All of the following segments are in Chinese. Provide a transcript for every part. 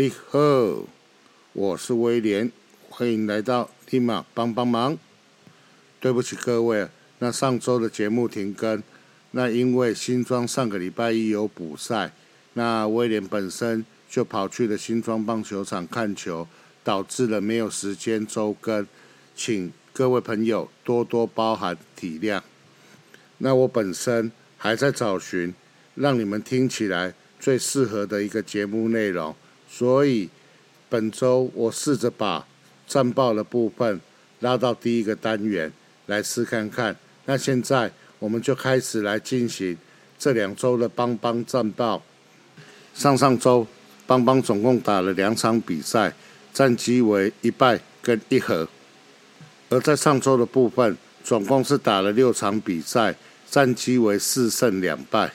你好，我是威廉，欢迎来到立马帮帮忙。对不起各位，那上周的节目停更，那因为新庄上个礼拜一有补赛，那威廉本身就跑去了新庄棒球场看球，导致了没有时间周更，请各位朋友多多包涵体谅。那我本身还在找寻让你们听起来最适合的一个节目内容。所以本周我试着把战报的部分拉到第一个单元来试看看。那现在我们就开始来进行这两周的邦邦战报。上上周邦邦总共打了两场比赛，战绩为一败跟一和。而在上周的部分，总共是打了六场比赛，战绩为四胜两败。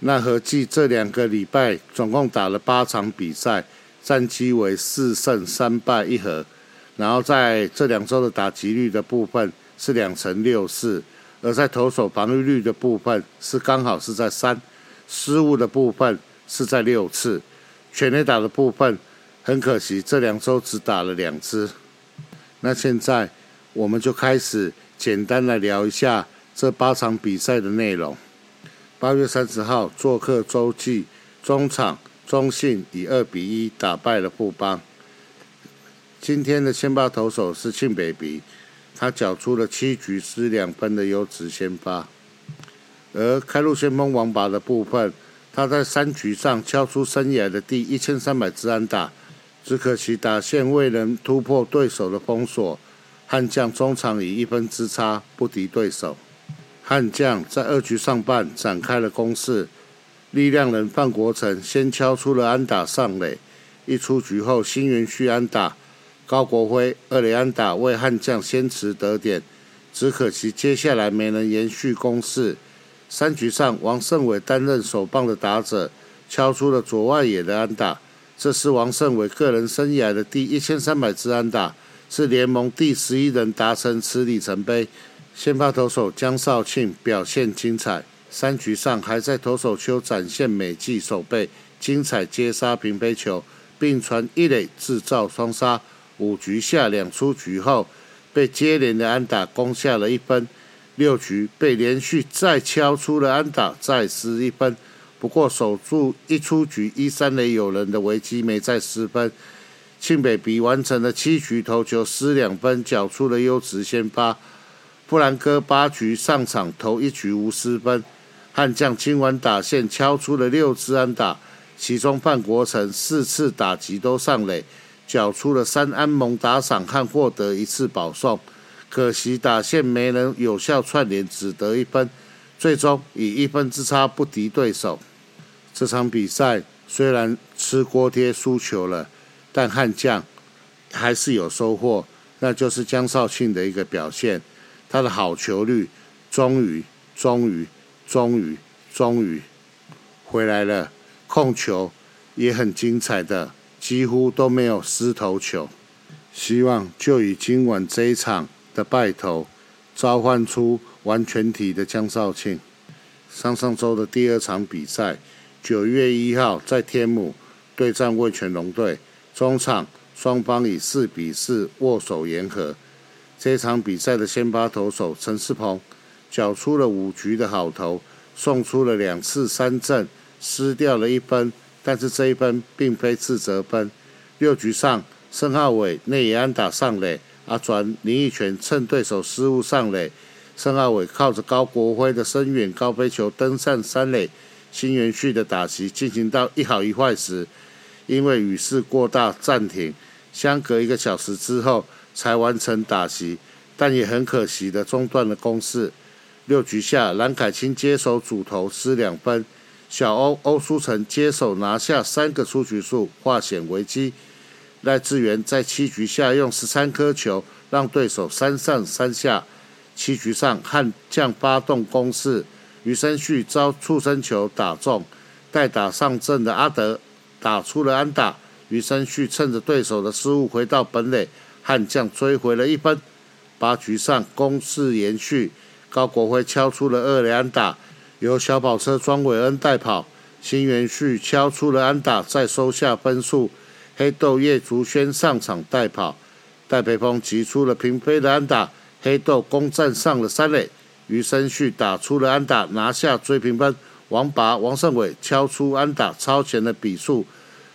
那合计这两个礼拜总共打了八场比赛，战绩为四胜三败一和。然后在这两周的打击率的部分是两成六四，而在投手防御率的部分是刚好是在三，失误的部分是在六次，全垒打的部分很可惜这两周只打了两支。那现在我们就开始简单来聊一下这八场比赛的内容。八月三十号，做客洲际中场，中信以二比一打败了富邦。今天的先发投手是庆北鼻，他缴出了七局失两分的优质先发。而开路先锋王拔的部分，他在三局上敲出生涯的第一千三百支安打，只可惜打线未能突破对手的封锁，悍将中场以一分之差不敌对手。悍将在二局上半展开了攻势，力量人范国成先敲出了安打上垒，一出局后新元旭安打，高国辉二垒安打为悍将先持得点，只可惜接下来没能延续攻势。三局上王胜伟担任首棒的打者，敲出了左外野的安打，这是王胜伟个人生涯的第一千三百支安打，是联盟第十一人达成此里程碑。先发投手江少庆表现精彩，三局上还在投手丘展现美技守备，精彩接杀平飞球，并传一垒制造双杀。五局下两出局后，被接连的安打攻下了一分。六局被连续再敲出了安打，再失一分。不过守住一出局一三垒有人的危机没再失分。庆北比完成了七局投球失两分，缴出了优质先发。布兰哥八局上场投一局无失分，悍将今晚打线敲出了六支安打，其中范国成四次打击都上垒，缴出了三安盟打赏和获得一次保送，可惜打线没能有效串联，只得一分，最终以一分之差不敌对手。这场比赛虽然吃锅贴输球了，但悍将还是有收获，那就是江少庆的一个表现。他的好球率终于、终于、终于、终于回来了，控球也很精彩的，几乎都没有失头球。希望就以今晚这一场的败投，召唤出完全体的江少庆。上上周的第二场比赛，九月一号在天母对战味全龙队，中场双方以四比四握手言和。这场比赛的先发投手陈世鹏缴出了五局的好投，送出了两次三振，失掉了一分，但是这一分并非自责分。六局上，申浩伟内野安打上垒，阿转林奕泉趁对手失误上垒，申浩伟靠着高国辉的深远高飞球登上三垒，新元旭的打击进行到一好一坏时，因为雨势过大暂停，相隔一个小时之后。才完成打席，但也很可惜的中断了攻势。六局下，蓝凯清接手主投失两分，小欧欧书成接手拿下三个出局数，化险为机。赖志源在七局下用十三颗球让对手三上三下。七局上，悍将发动攻势，余生旭遭触身球打中，待打上阵的阿德打出了安打。余生旭趁着对手的失误回到本垒。悍将追回了一分，八局上攻势延续，高国辉敲出了二连打，由小跑车庄伟恩带跑，新元旭敲出了安打，再收下分数。黑豆叶竹轩上场代跑，戴培峰击出了平飞的安打，黑豆攻占上了三垒，余生旭打出了安打，拿下追平分。王拔、王胜伟敲出安打，超前的比数，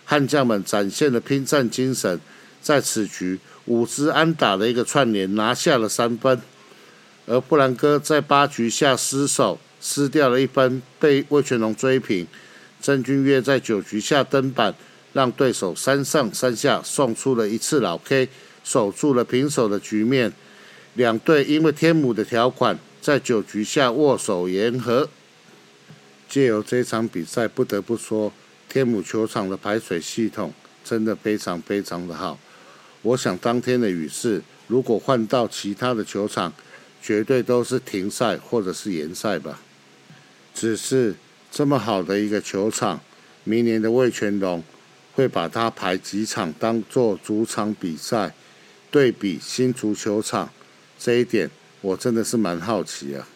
悍将们展现了拼战精神，在此局五支安打的一个串联，拿下了三分。而布兰哥在八局下失手，失掉了一分，被魏全龙追平。郑俊岳在九局下登板，让对手三上三下，送出了一次老 K，守住了平手的局面。两队因为天母的条款，在九局下握手言和。借由这场比赛，不得不说，天母球场的排水系统真的非常非常的好。我想当天的雨势，如果换到其他的球场，绝对都是停赛或者是延赛吧。只是这么好的一个球场，明年的魏全龙会把它排几场当做主场比赛，对比新足球场，这一点我真的是蛮好奇啊。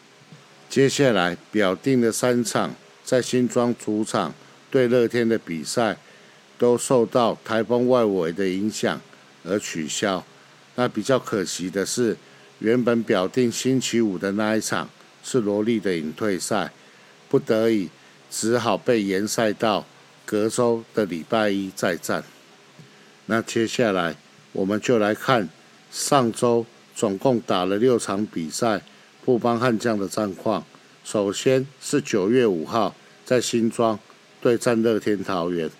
接下来表定的三场在新庄主场对乐天的比赛，都受到台风外围的影响而取消。那比较可惜的是，原本表定星期五的那一场是罗莉的隐退赛，不得已只好被延赛到隔周的礼拜一再战。那接下来我们就来看上周总共打了六场比赛。布邦悍将的战况，首先是九月五号在新庄对战乐天桃园，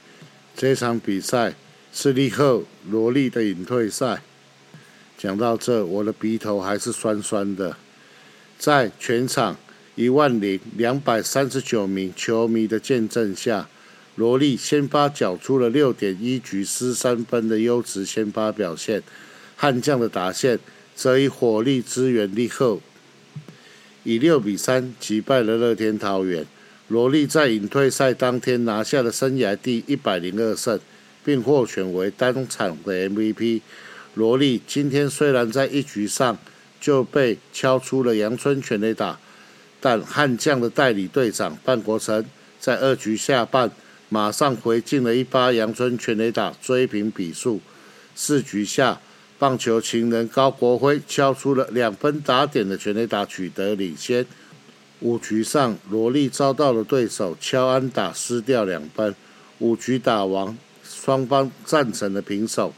这场比赛是利赫罗莉的隐退赛。讲到这，我的鼻头还是酸酸的。在全场一万零两百三十九名球迷的见证下，罗莉先发缴出了六点一局失三分的优质先发表现，悍将的打线则以火力支援力后。以六比三击败了乐天桃园，罗莉在隐退赛当天拿下了生涯第一百零二胜，并获选为单场的 MVP。罗莉今天虽然在一局上就被敲出了阳春全垒打，但悍将的代理队长范国成在二局下半马上回敬了一发阳春全垒打，追平比数。四局下。棒球情人高国辉敲出了两分打点的全垒打，取得领先。五局上，罗莉遭到了对手敲安打，失掉两分。五局打完，双方战成了平手。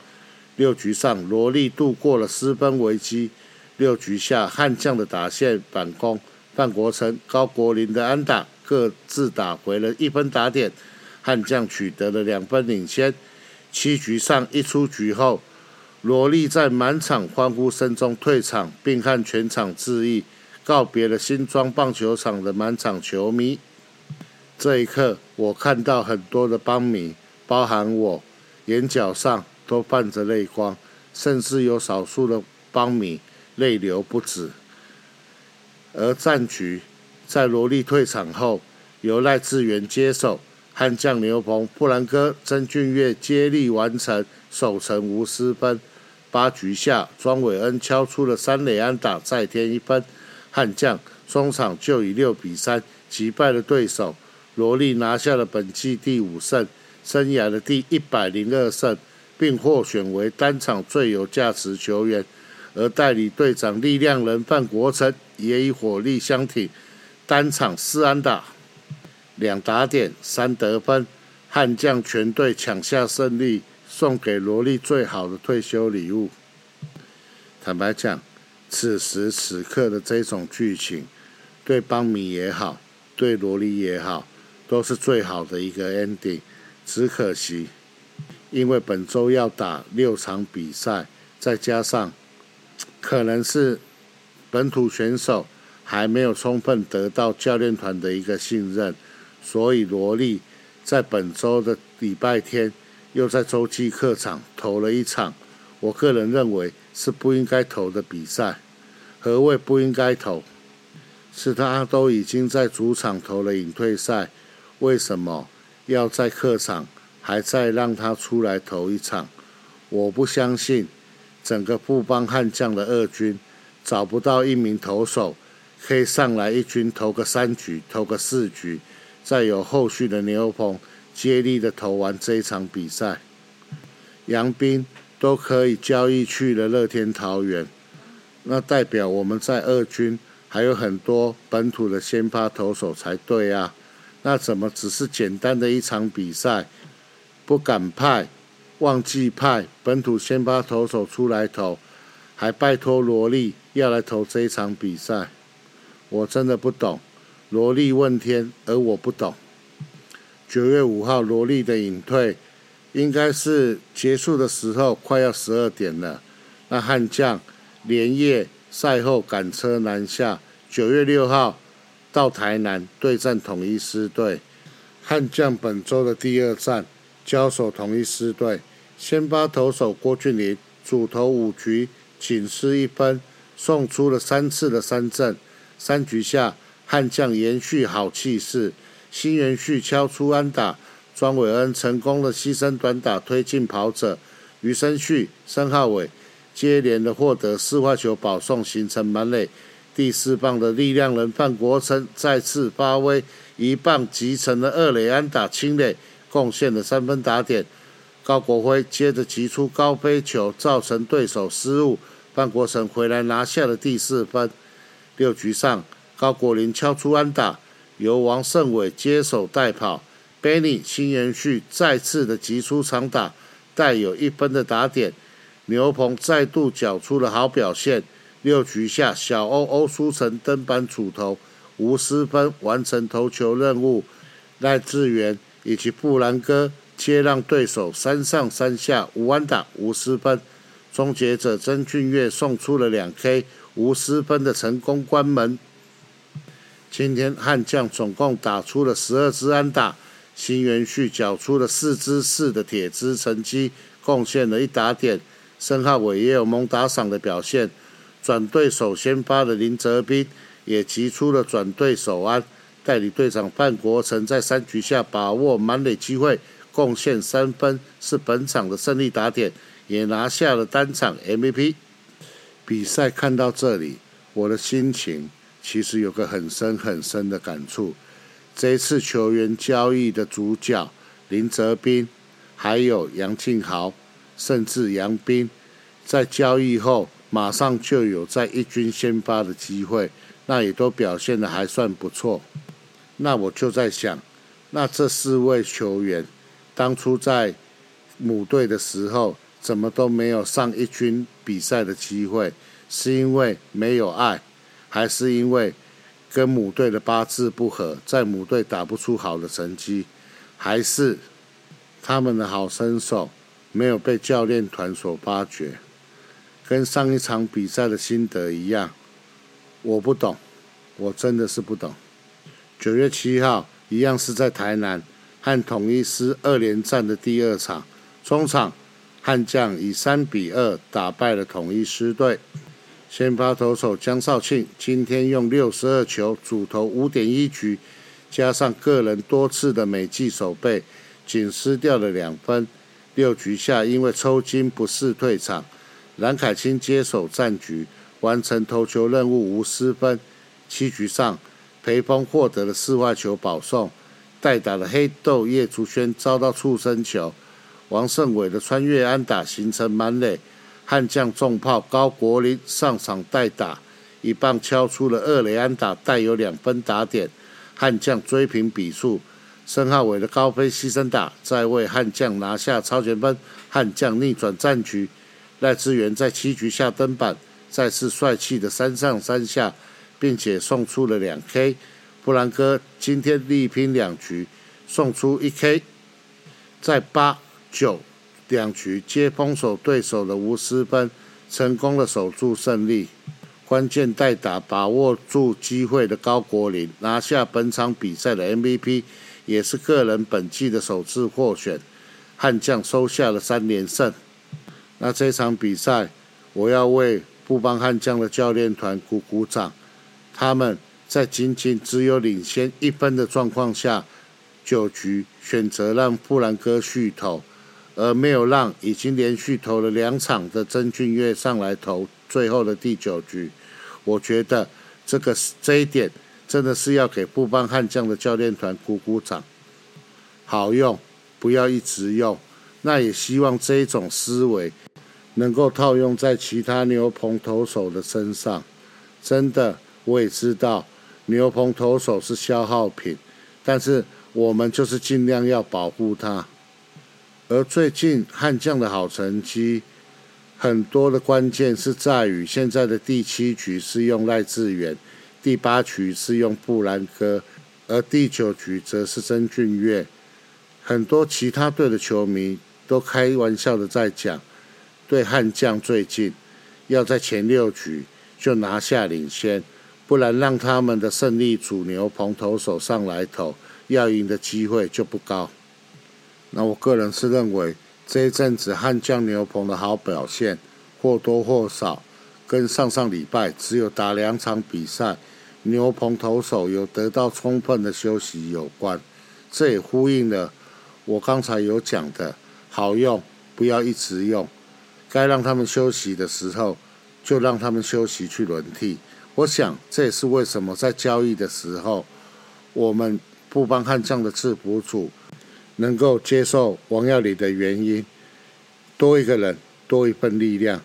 六局上，罗莉度过了失分危机。六局下，悍将的打线反攻，范国成、高国林的安打各自打回了一分打点，悍将取得了两分领先。七局上一出局后。罗莉在满场欢呼声中退场，并向全场致意，告别了新庄棒球场的满场球迷。这一刻，我看到很多的邦迷，包含我，眼角上都泛着泪光，甚至有少数的邦迷泪流不止。而战局在罗莉退场后，由赖志源接手，悍将牛鹏、布兰哥、曾俊岳接力完成守城无失分。八局下，庄伟恩敲出了三垒安打，再添一分。悍将中场就以六比三击败了对手，罗莉拿下了本季第五胜，生涯的第一百零二胜，并获选为单场最有价值球员。而代理队长力量人范国成也以火力相挺，单场四安打，两打点，三得分，悍将全队抢下胜利。送给罗莉最好的退休礼物。坦白讲，此时此刻的这种剧情，对邦米也好，对罗莉也好，都是最好的一个 ending。只可惜，因为本周要打六场比赛，再加上可能是本土选手还没有充分得到教练团的一个信任，所以萝莉在本周的礼拜天。又在洲际客场投了一场，我个人认为是不应该投的比赛。何谓不应该投？是他都已经在主场投了隐退赛，为什么要在客场还再让他出来投一场？我不相信整个布邦悍将的二军找不到一名投手可以上来一军投个三局、投个四局，再有后续的牛棚。接力的投完这一场比赛，杨斌都可以交易去了乐天桃园，那代表我们在二军还有很多本土的先发投手才对啊。那怎么只是简单的一场比赛，不敢派，忘记派本土先发投手出来投，还拜托罗莉要来投这一场比赛？我真的不懂。罗莉问天，而我不懂。九月五号，罗莉的隐退，应该是结束的时候，快要十二点了。那悍将连夜赛后赶车南下，九月六号。到台南对战统一狮队，悍将本周的第二战交手统一狮队，先发投手郭俊麟主投五局仅失一分，送出了三次的三振，三局下悍将延续好气势，新元旭敲出安打，庄伟恩成功的牺牲短打推进跑者，余生旭、申浩伟接连的获得四坏球保送，形成满垒。第四棒的力量人范国成再次发威，一棒击成了二垒安打清垒，贡献了三分打点。高国辉接着击出高飞球，造成对手失误，范国成回来拿下了第四分。六局上，高国林敲出安打，由王胜伟接手带跑，Benny 新延续再次的击出长打，带有一分的打点。牛棚再度缴出了好表现。六局下，小欧欧书成登板主投，无失分完成投球任务。赖志源以及布兰哥接让对手三上三下无安打无失分。终结者曾俊岳送出了两 K 无失分的成功关门。今天悍将总共打出了十二支安打，新元旭缴出了四支四的铁支成绩，贡献了一打点。申浩伟也有猛打赏的表现。转队首先发的林哲斌也提出了转队首安，代理队长范国成在三局下把握满垒机会，贡献三分，是本场的胜利打点，也拿下了单场 MVP。比赛看到这里，我的心情其实有个很深很深的感触。这次球员交易的主角林哲斌，还有杨庆豪，甚至杨斌，在交易后。马上就有在一军先发的机会，那也都表现的还算不错。那我就在想，那这四位球员当初在母队的时候，怎么都没有上一军比赛的机会？是因为没有爱，还是因为跟母队的八字不合，在母队打不出好的成绩？还是他们的好身手没有被教练团所发掘？跟上一场比赛的心得一样，我不懂，我真的是不懂。九月七号，一样是在台南和统一师二连战的第二场，中场悍将以三比二打败了统一师队。先发投手江少庆今天用六十二球主投五点一局，加上个人多次的美记守备，仅失掉了两分。六局下因为抽筋不适退场。蓝凯清接手战局，完成投球任务无失分。七局上，裴峰获得了四坏球保送，代打的黑豆叶竹轩遭到触身球，王胜伟的穿越安打形成满垒。悍将重炮高国林上场代打，一棒敲出了二垒安打，带有两分打点。悍将追平比数，申浩伟的高飞牺牲打再为悍将拿下超前分，悍将逆转战局。赖志源在七局下登板，再次帅气的三上三下，并且送出了两 K。布兰哥今天力拼两局，送出一 K，在八九两局皆封守对手的无失分，成功的守住胜利。关键代打把握住机会的高国林拿下本场比赛的 MVP，也是个人本季的首次获选。悍将收下了三连胜。那这场比赛，我要为布邦悍将的教练团鼓鼓掌。他们在仅仅只有领先一分的状况下，九局选择让布兰哥续投，而没有让已经连续投了两场的曾俊岳上来投最后的第九局。我觉得这个这一点真的是要给布邦悍将的教练团鼓鼓掌。好用，不要一直用。那也希望这一种思维能够套用在其他牛棚投手的身上。真的，我也知道牛棚投手是消耗品，但是我们就是尽量要保护他。而最近悍将的好成绩，很多的关键是在于现在的第七局是用赖志远，第八局是用布兰哥，而第九局则是曾俊岳。很多其他队的球迷都开玩笑的在讲，对悍将最近要在前六局就拿下领先，不然让他们的胜利主牛棚投手上来投，要赢的机会就不高。那我个人是认为，这一阵子悍将牛棚的好表现，或多或少跟上上礼拜只有打两场比赛，牛棚投手有得到充分的休息有关。这也呼应了我刚才有讲的，好用不要一直用，该让他们休息的时候就让他们休息去轮替。我想这也是为什么在交易的时候，我们不帮悍将的制服组。能够接受王耀礼的原因，多一个人，多一份力量。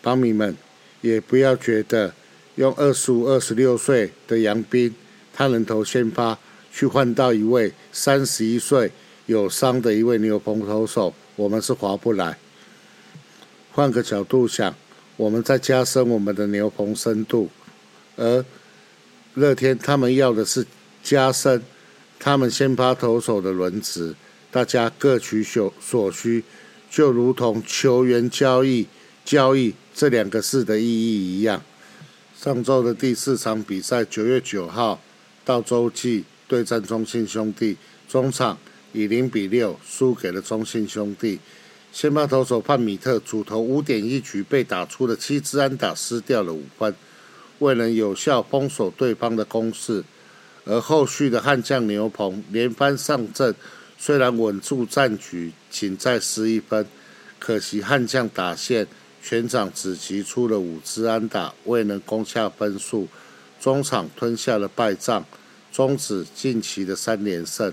帮迷们也不要觉得用二十五、二十六岁的杨斌，他能投先发，去换到一位三十一岁有伤的一位牛棚投手，我们是划不来。换个角度想，我们在加深我们的牛棚深度，而乐天他们要的是加深。他们先发投手的轮值，大家各取所所需，就如同球员交易、交易这两个字的意义一样。上周的第四场比赛，九月九号到洲际对战中信兄弟，中场以零比六输给了中信兄弟。先发投手范米特主投五点一局被打出了七支安打，失掉了五分，未能有效封锁对方的攻势。而后续的悍将牛棚连番上阵，虽然稳住战局，仅在失一分，可惜悍将打线全场只击出了五支安打，未能攻下分数，中场吞下了败仗，终止近期的三连胜。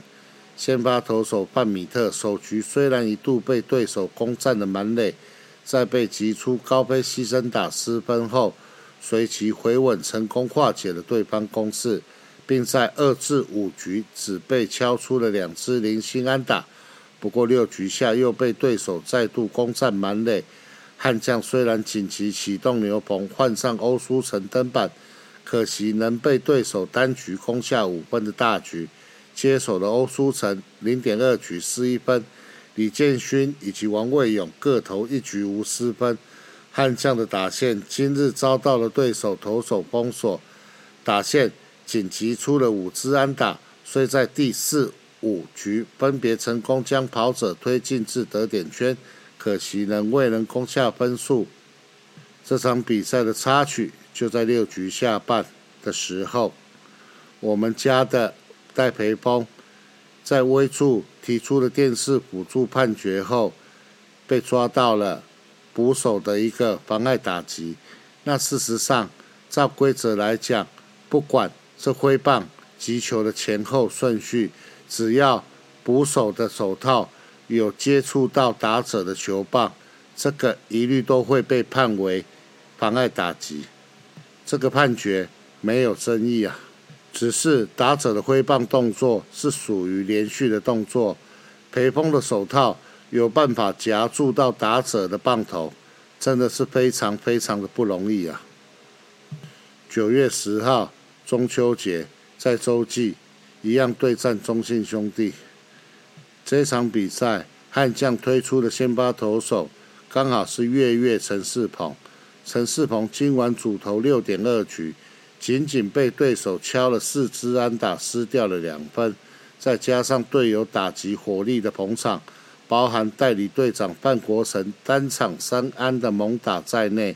先发投手范米特首局虽然一度被对手攻占了满垒，在被击出高飞牺牲打失分后，随即回稳，成功化解了对方攻势。并在二至五局只被敲出了两支零星安打，不过六局下又被对手再度攻占满垒。悍将虽然紧急启动牛棚，换上欧舒成登板，可惜能被对手单局攻下五分的大局。接手的欧舒成零点二局失一分，李建勋以及王卫勇各投一局无失分。悍将的打线今日遭到了对手投手封锁，打线。紧急出了五支安打，虽在第四、五局分别成功将跑者推进至得点圈，可惜仍未能攻下分数。这场比赛的插曲就在六局下半的时候，我们家的戴培峰在微处提出了电视辅助判决后，被抓到了捕手的一个妨碍打击。那事实上，照规则来讲，不管这挥棒击球的前后顺序，只要捕手的手套有接触到打者的球棒，这个一律都会被判为妨碍打击。这个判决没有争议啊，只是打者的挥棒动作是属于连续的动作，裴峰的手套有办法夹住到打者的棒头，真的是非常非常的不容易啊。九月十号。中秋节在洲际一样对战中信兄弟。这场比赛悍将推出的先发投手刚好是月月陈世鹏。陈世鹏今晚主投六点二局，仅仅被对手敲了四支安打，失掉了两分。再加上队友打击火力的捧场，包含代理队长范国成单场三安的猛打在内，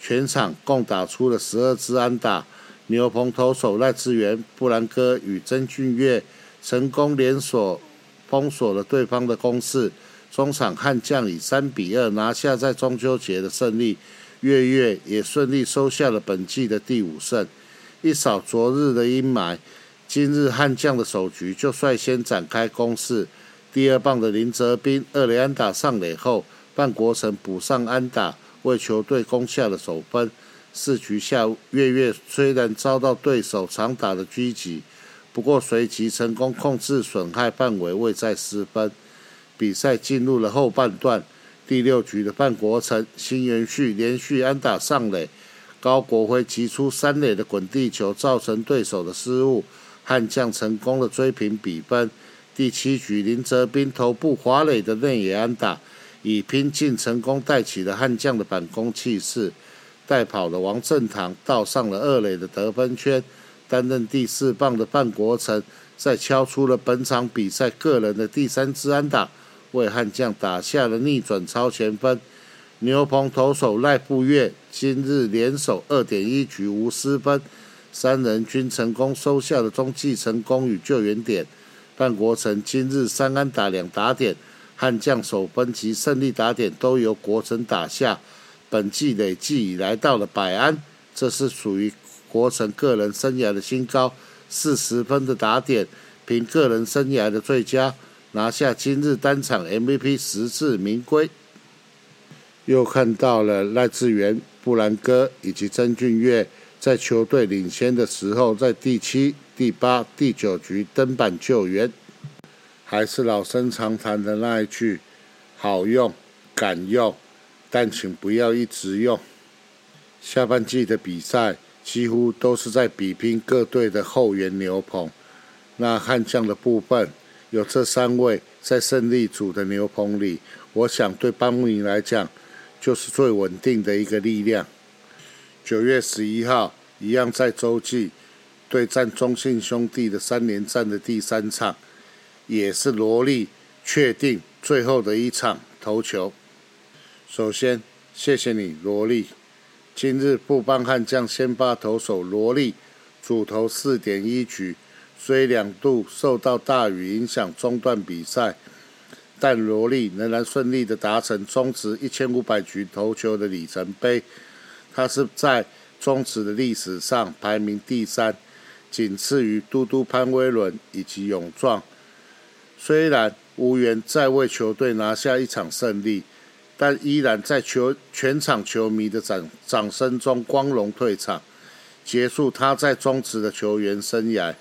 全场共打出了十二支安打。牛棚投手赖志源、布兰哥与曾俊岳成功连锁封锁了对方的攻势，中场悍将以三比二拿下在中秋节的胜利，月月也顺利收下了本季的第五胜。一扫昨日的阴霾，今日悍将的首局就率先展开攻势，第二棒的林哲斌二垒安打上垒后，范国成补上安打，为球队攻下了首分。四局下，月月虽然遭到对手长打的狙击，不过随即成功控制损害范围，未再失分。比赛进入了后半段，第六局的范国成、新元旭连续安打上垒，高国辉击出三垒的滚地球，造成对手的失误，悍将成功的追平比分。第七局林泽斌头部滑垒的内野安打，以拼劲成功带起了悍将的反攻气势。带跑了王振堂倒上了二垒的得分圈，担任第四棒的范国成在敲出了本场比赛个人的第三支安打，为悍将打下了逆转超前分。牛棚投手赖富月今日连守二点一局无失分，三人均成功收下了中继成功与救援点。范国成今日三安打两打点，悍将首分及胜利打点都由国成打下。本季累计已来到了百安，这是属于国成个人生涯的新高，四十分的打点，凭个人生涯的最佳，拿下今日单场 MVP 实至名归。又看到了赖志源、布兰哥以及曾俊岳在球队领先的时候，在第七、第八、第九局登板救援，还是老生常谈的那一句：好用，敢用。但请不要一直用。下半季的比赛几乎都是在比拼各队的后援牛棚。那悍将的部分有这三位在胜利组的牛棚里，我想对邦尼来讲就是最稳定的一个力量。九月十一号一样在洲际对战中信兄弟的三连战的第三场，也是罗莉确定最后的一场投球。首先，谢谢你，罗莉。今日布邦悍将先发投手罗莉主投四点一局，虽两度受到大雨影响中断比赛，但罗莉仍然顺利的达成中职一千五百局投球的里程碑。他是在中职的历史上排名第三，仅次于嘟嘟潘威伦以及勇壮。虽然无缘再为球队拿下一场胜利。但依然在球全场球迷的掌掌声中光荣退场，结束他在中职的球员生涯。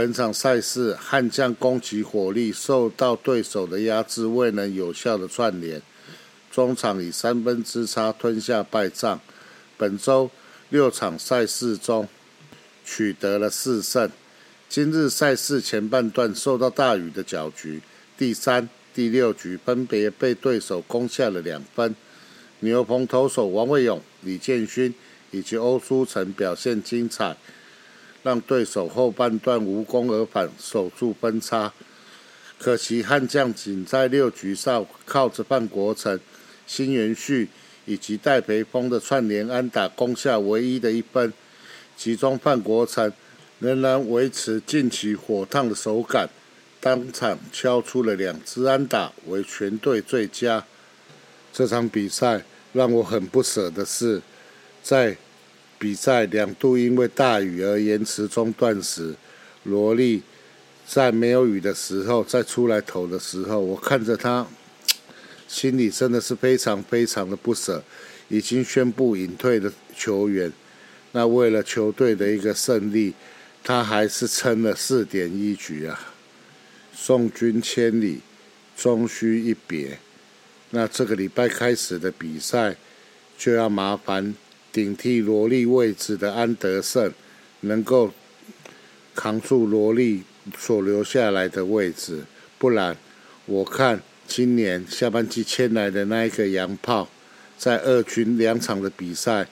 本场赛事悍将攻击火力受到对手的压制，未能有效的串联，中场以三分之差吞下败仗。本周六场赛事中取得了四胜。今日赛事前半段受到大雨的搅局，第三。第六局分别被对手攻下了两分，牛棚投手王卫勇、李建勋以及欧书成表现精彩，让对手后半段无功而返，守住分差。可惜悍将仅在六局上靠着范国成、新元旭以及戴培峰的串联安打攻下唯一的一分，其中范国成仍然维持近期火烫的手感。当场敲出了两支安打，为全队最佳。这场比赛让我很不舍的是，在比赛两度因为大雨而延迟中断时，罗莉在没有雨的时候再出来投的时候，我看着他，心里真的是非常非常的不舍。已经宣布隐退的球员，那为了球队的一个胜利，他还是撑了四点一局啊。送君千里，终须一别。那这个礼拜开始的比赛，就要麻烦顶替罗莉位置的安德胜，能够扛住罗莉所留下来的位置。不然，我看今年下半季签来的那一个洋炮，在二军两场的比赛，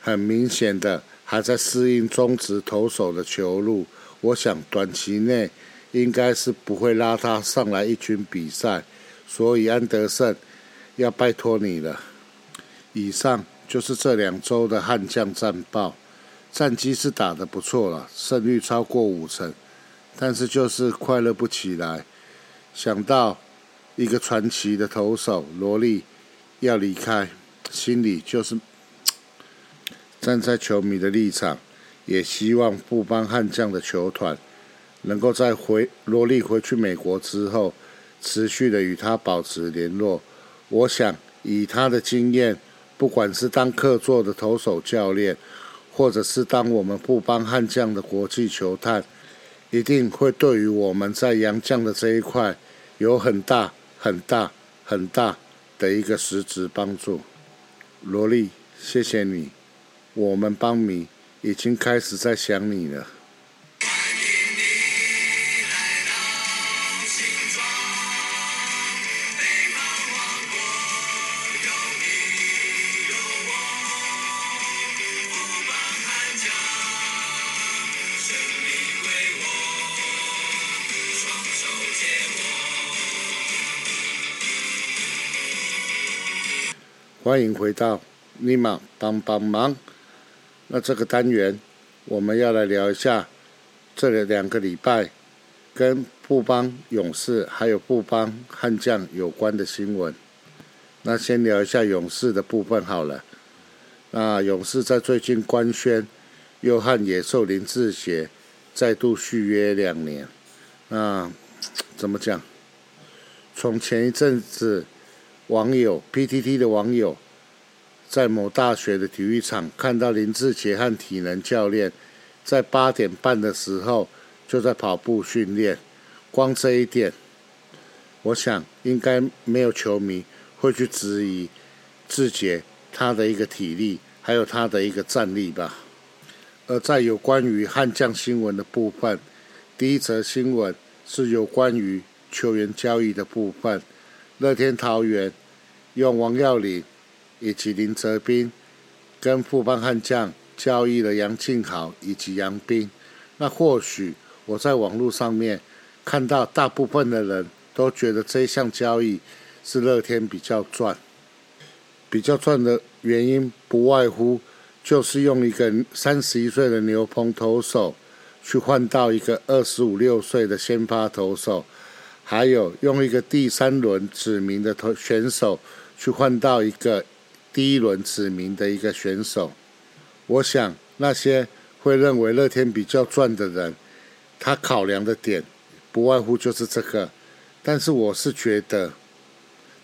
很明显的还在适应中职投手的球路。我想短期内。应该是不会拉他上来一军比赛，所以安德胜要拜托你了。以上就是这两周的悍将战报，战绩是打得不错了，胜率超过五成，但是就是快乐不起来。想到一个传奇的投手罗莉要离开，心里就是站在球迷的立场，也希望不帮悍将的球团。能够在回罗莉回去美国之后，持续的与他保持联络。我想以他的经验，不管是当客座的投手教练，或者是当我们布邦悍将的国际球探，一定会对于我们在洋将的这一块有很大、很大、很大的一个实质帮助。罗莉，谢谢你，我们邦迷已经开始在想你了。欢迎回到尼玛帮帮忙。那这个单元，我们要来聊一下这两个礼拜跟布邦勇士还有布邦悍将有关的新闻。那先聊一下勇士的部分好了。那勇士在最近官宣，又和野兽林志杰再度续约两年。那怎么讲？从前一阵子。网友 PTT 的网友在某大学的体育场看到林志杰和体能教练在八点半的时候就在跑步训练，光这一点，我想应该没有球迷会去质疑志杰他的一个体力，还有他的一个战力吧。而在有关于悍将新闻的部分，第一则新闻是有关于球员交易的部分。乐天桃园用王耀林以及林哲斌跟富邦悍将交易了杨敬豪以及杨斌。那或许我在网络上面看到大部分的人都觉得这一项交易是乐天比较赚，比较赚的原因不外乎就是用一个三十一岁的牛棚投手去换到一个二十五六岁的先发投手。还有用一个第三轮指名的投选手去换到一个第一轮指名的一个选手，我想那些会认为乐天比较赚的人，他考量的点不外乎就是这个。但是我是觉得，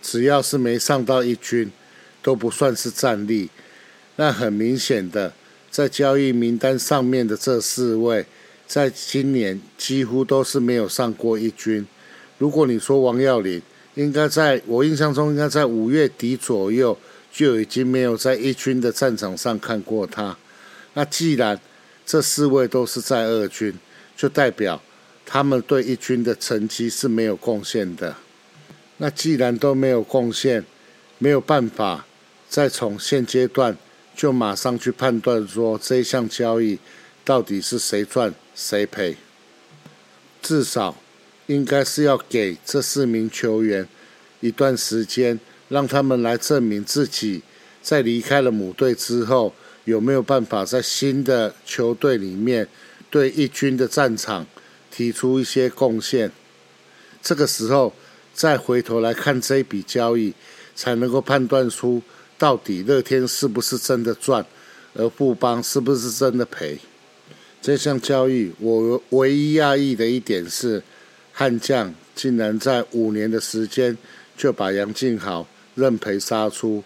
只要是没上到一军，都不算是战力。那很明显的，在交易名单上面的这四位，在今年几乎都是没有上过一军。如果你说王耀林，应该在我印象中，应该在五月底左右就已经没有在一军的战场上看过他。那既然这四位都是在二军，就代表他们对一军的成绩是没有贡献的。那既然都没有贡献，没有办法再从现阶段就马上去判断说这项交易到底是谁赚谁赔，至少。应该是要给这四名球员一段时间，让他们来证明自己在离开了母队之后，有没有办法在新的球队里面对一军的战场提出一些贡献。这个时候再回头来看这一笔交易，才能够判断出到底乐天是不是真的赚，而富邦是不是真的赔。这项交易我唯一讶异的一点是。悍将竟然在五年的时间就把杨敬好认赔杀出。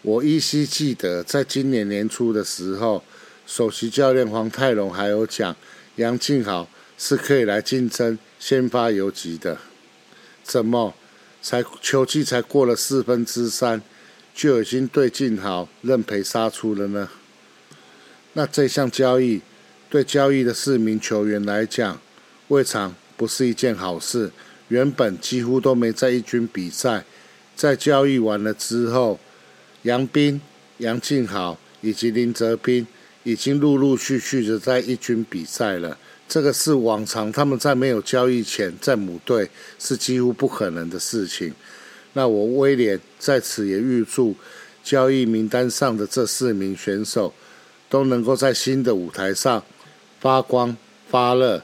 我依稀记得，在今年年初的时候，首席教练黄泰龙还有讲，杨敬好是可以来竞争先发游击的。怎么才球季才过了四分之三，就已经对敬好认赔杀出了呢？那这项交易对交易的四名球员来讲，未尝。不是一件好事。原本几乎都没在一军比赛，在交易完了之后，杨斌、杨敬豪以及林哲斌已经陆陆续续的在一军比赛了。这个是往常他们在没有交易前在母队是几乎不可能的事情。那我威廉在此也预祝交易名单上的这四名选手都能够在新的舞台上发光发热。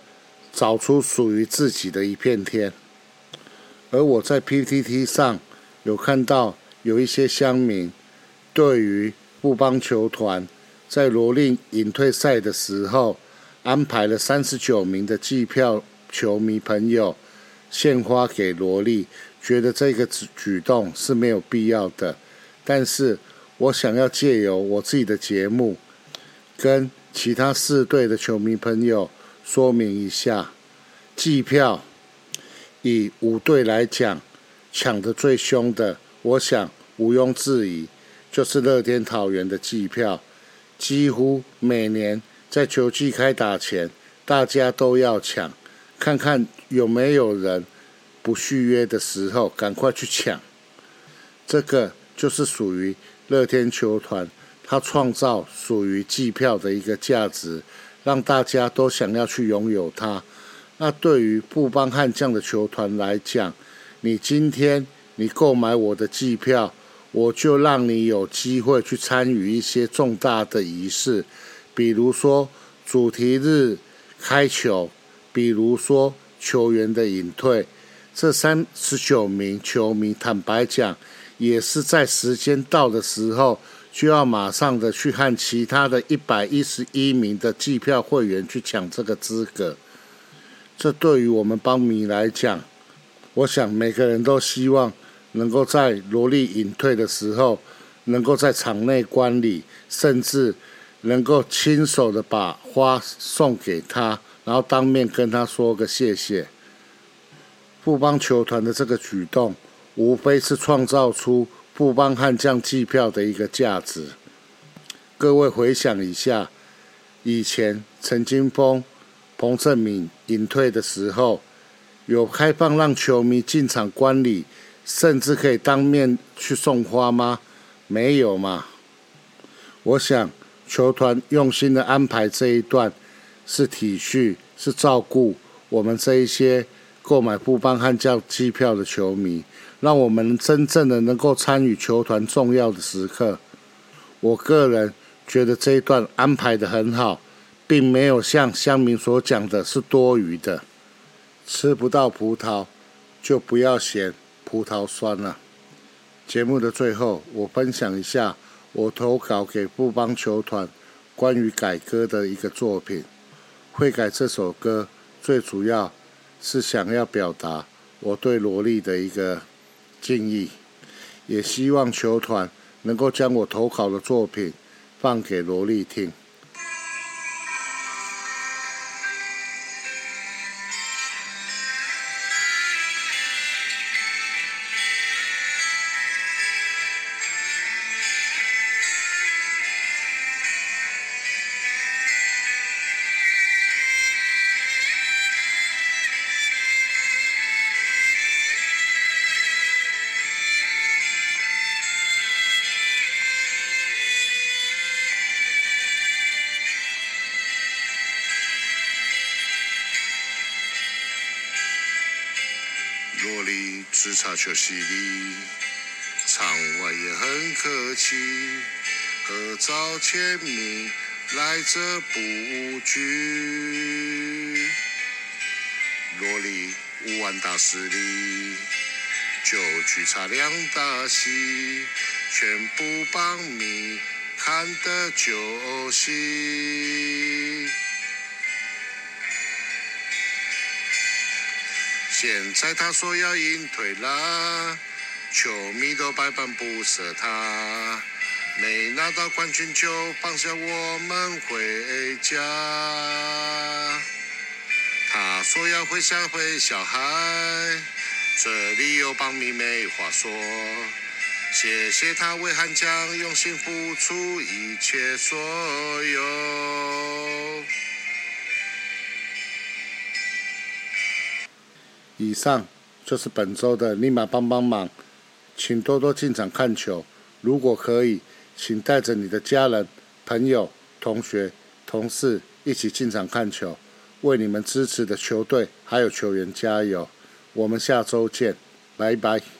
找出属于自己的一片天。而我在 PTT 上有看到有一些乡民对于布邦球团在罗令隐退赛的时候安排了三十九名的计票球迷朋友献花给萝莉，觉得这个举动是没有必要的。但是我想要借由我自己的节目，跟其他四队的球迷朋友说明一下，季票以五队来讲，抢得最凶的，我想毋庸置疑，就是乐天桃园的季票，几乎每年在球季开打前，大家都要抢，看看有没有人不续约的时候，赶快去抢，这个。就是属于乐天球团，它创造属于季票的一个价值，让大家都想要去拥有它。那对于布邦悍将的球团来讲，你今天你购买我的季票，我就让你有机会去参与一些重大的仪式，比如说主题日开球，比如说球员的隐退，这三十九名球迷，坦白讲。也是在时间到的时候，就要马上的去和其他的一百一十一名的计票会员去抢这个资格。这对于我们邦迷来讲，我想每个人都希望能够在罗莉隐退的时候，能够在场内观礼，甚至能够亲手的把花送给他，然后当面跟他说个谢谢。富邦球团的这个举动。无非是创造出布邦悍将计票的一个价值。各位回想一下，以前陈金峰、彭正敏隐退的时候，有开放让球迷进场观礼，甚至可以当面去送花吗？没有嘛。我想球团用心的安排这一段，是体恤、是照顾我们这一些购买布邦悍将机票的球迷。让我们真正的能够参与球团重要的时刻。我个人觉得这一段安排的很好，并没有像乡民所讲的是多余的。吃不到葡萄，就不要嫌葡萄酸了。节目的最后，我分享一下我投稿给布邦球团关于改歌的一个作品。会改这首歌，最主要是想要表达我对萝莉的一个。敬意，也希望球团能够将我投稿的作品放给罗莉听。只差球犀利，场外也很客气，合照签名来者不拒。萝莉五万大实力，就只差两大戏，全部帮你看得就行。现在他说要隐退啦，球迷都百般不舍他，没拿到冠军就放下我们回家。他说要回家回小孩，这里有帮迷没话说。谢谢他为汉江用心付出一切所有。以上就是本周的立马帮帮忙，请多多进场看球。如果可以，请带着你的家人、朋友、同学、同事一起进场看球，为你们支持的球队还有球员加油。我们下周见，拜拜。